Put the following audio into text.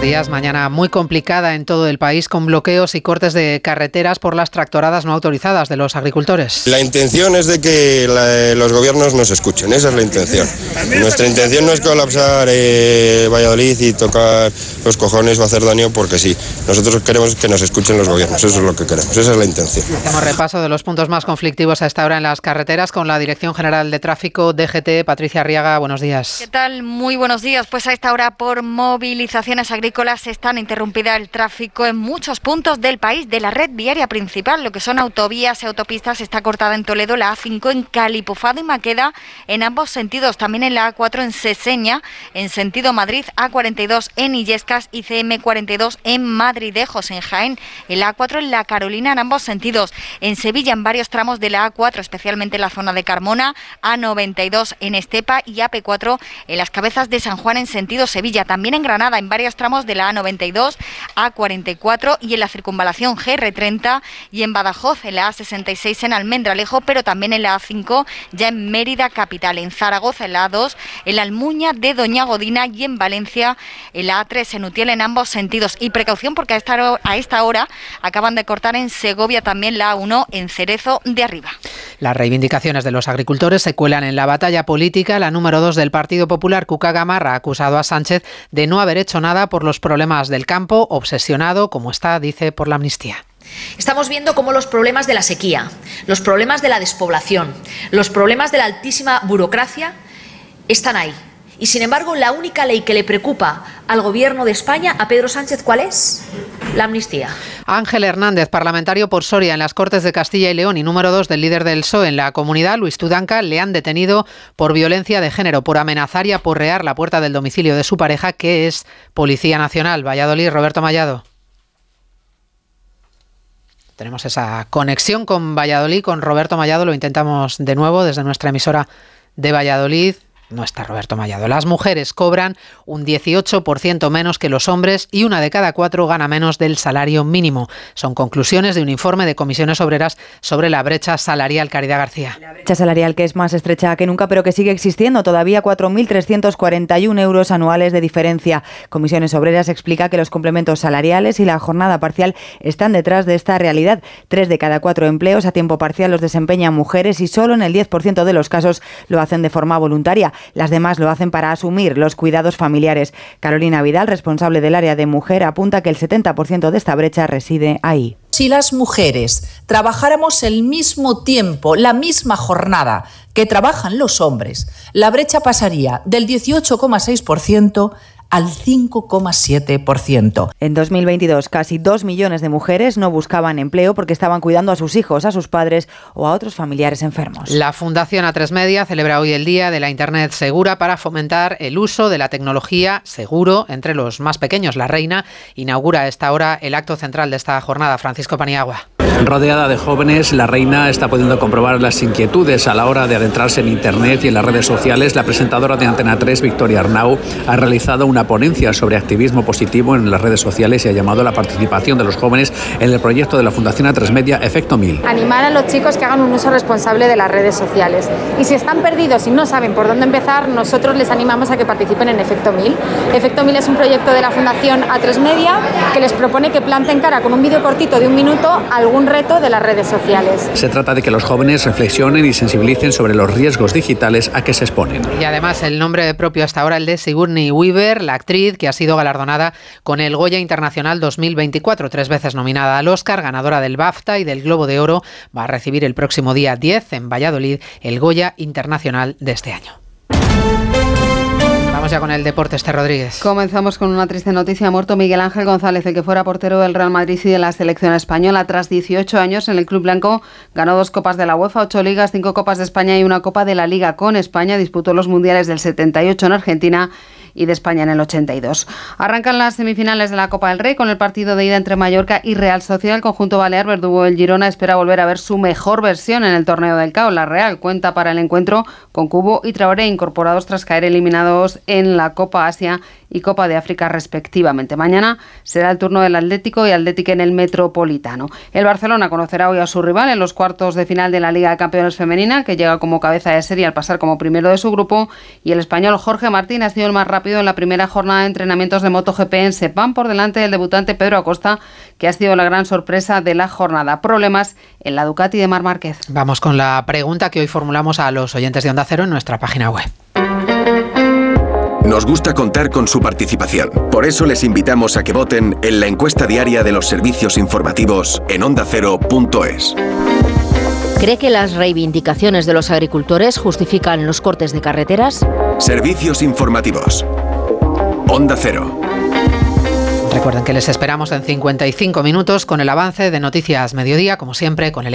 días. Mañana muy complicada en todo el país con bloqueos y cortes de carreteras por las tractoradas no autorizadas de los agricultores. La intención es de que los gobiernos nos escuchen, esa es la intención. Nuestra intención no es colapsar eh, Valladolid y tocar los cojones o hacer daño porque sí. Nosotros queremos que nos escuchen los gobiernos, eso es lo que queremos, esa es la intención. Hacemos repaso de los puntos más conflictivos a esta hora en las carreteras con la Dirección General de Tráfico DGT, Patricia Arriaga. Buenos días. ¿Qué tal? Muy buenos días. Pues a esta hora por movilizaciones agrícolas están interrumpida el tráfico en muchos puntos del país de la red viaria principal, lo que son autovías y autopistas. Está cortada en Toledo la A5 en Calipufado y Maqueda en ambos sentidos. También en la A4 en Seseña en sentido Madrid, A42 en Illescas y CM42 en Madridejos, en Jaén. En la A4 en la Carolina en ambos sentidos. En Sevilla en varios tramos de la A4, especialmente en la zona de Carmona, A92 en Estepa y AP4 en las cabezas de San Juan en sentido Sevilla. También en Granada en varios tramos de la A92, A44 y en la circunvalación GR30 y en Badajoz en la A66 en Almendralejo, pero también en la A5 ya en Mérida capital, en Zaragoza en la A2, en la Almuña de Doña Godina y en Valencia en la A3 en Utiel en ambos sentidos. Y precaución porque a esta, a esta hora acaban de cortar en Segovia también la A1 en Cerezo de Arriba. Las reivindicaciones de los agricultores se cuelan en la batalla política. La número 2 del Partido Popular, Cuca Gamarra, ha acusado a Sánchez de no haber hecho nada por los los problemas del campo, obsesionado, como está, dice, por la amnistía. Estamos viendo cómo los problemas de la sequía, los problemas de la despoblación, los problemas de la altísima burocracia están ahí. Y sin embargo, la única ley que le preocupa al Gobierno de España, a Pedro Sánchez, ¿cuál es? La amnistía. Ángel Hernández, parlamentario por Soria en las Cortes de Castilla y León y número dos del líder del PSOE en la comunidad, Luis Tudanca, le han detenido por violencia de género, por amenazar y aporrear la puerta del domicilio de su pareja, que es Policía Nacional. Valladolid, Roberto Mallado. Tenemos esa conexión con Valladolid, con Roberto Mallado. Lo intentamos de nuevo desde nuestra emisora de Valladolid no está Roberto Mallado. Las mujeres cobran un 18% menos que los hombres y una de cada cuatro gana menos del salario mínimo. Son conclusiones de un informe de comisiones obreras sobre la brecha salarial. Caridad García. La brecha salarial que es más estrecha que nunca, pero que sigue existiendo. Todavía 4.341 euros anuales de diferencia. Comisiones obreras explica que los complementos salariales y la jornada parcial están detrás de esta realidad. Tres de cada cuatro empleos a tiempo parcial los desempeñan mujeres y solo en el 10% de los casos lo hacen de forma voluntaria. Las demás lo hacen para asumir los cuidados familiares. Carolina Vidal, responsable del área de mujer, apunta que el 70% de esta brecha reside ahí. Si las mujeres trabajáramos el mismo tiempo, la misma jornada que trabajan los hombres, la brecha pasaría del 18,6% al 5,7%. En 2022, casi 2 millones de mujeres no buscaban empleo porque estaban cuidando a sus hijos, a sus padres o a otros familiares enfermos. La Fundación A3 Media celebra hoy el Día de la Internet Segura para fomentar el uso de la tecnología seguro entre los más pequeños. La Reina inaugura a esta hora el acto central de esta jornada. Francisco Paniagua. Rodeada de jóvenes, la reina está pudiendo comprobar las inquietudes a la hora de adentrarse en Internet y en las redes sociales. La presentadora de Antena 3, Victoria Arnau, ha realizado una ponencia sobre activismo positivo en las redes sociales y ha llamado a la participación de los jóvenes en el proyecto de la Fundación A3 Media Efecto 1000. Animar a los chicos que hagan un uso responsable de las redes sociales. Y si están perdidos y no saben por dónde empezar, nosotros les animamos a que participen en Efecto 1000. Efecto 1000 es un proyecto de la Fundación A3 Media que les propone que planten cara con un vídeo cortito de un minuto algún reto de las redes sociales. Se trata de que los jóvenes reflexionen y sensibilicen sobre los riesgos digitales a que se exponen. Y además el nombre propio hasta ahora, el de Sigourney Weaver, la actriz que ha sido galardonada con el Goya Internacional 2024, tres veces nominada al Oscar, ganadora del BAFTA y del Globo de Oro, va a recibir el próximo día 10 en Valladolid el Goya Internacional de este año. Vamos ya con el deporte, este Rodríguez. Comenzamos con una triste noticia. Ha muerto Miguel Ángel González, el que fuera portero del Real Madrid y de la selección española. Tras 18 años en el Club Blanco, ganó dos Copas de la UEFA, ocho Ligas, cinco Copas de España y una Copa de la Liga con España. Disputó los Mundiales del 78 en Argentina y de España en el 82. Arrancan las semifinales de la Copa del Rey con el partido de ida entre Mallorca y Real Social. El conjunto balear verdugo del Girona espera volver a ver su mejor versión en el torneo del CAO. La Real cuenta para el encuentro con Cubo y Traoré incorporados tras caer eliminados en la Copa Asia y Copa de África respectivamente. Mañana será el turno del Atlético y Atlético en el Metropolitano. El Barcelona conocerá hoy a su rival en los cuartos de final de la Liga de Campeones Femenina, que llega como cabeza de serie al pasar como primero de su grupo, y el español Jorge Martín ha sido el más rápido en la primera jornada de entrenamientos de MotoGP en Sepán por delante del debutante Pedro Acosta, que ha sido la gran sorpresa de la jornada. Problemas en la Ducati de Mar Márquez. Vamos con la pregunta que hoy formulamos a los oyentes de Onda Cero en nuestra página web. Nos gusta contar con su participación. Por eso les invitamos a que voten en la encuesta diaria de los servicios informativos en ondacero.es. ¿Cree que las reivindicaciones de los agricultores justifican los cortes de carreteras? Servicios informativos. Onda Cero. Recuerden que les esperamos en 55 minutos con el avance de Noticias Mediodía, como siempre, con el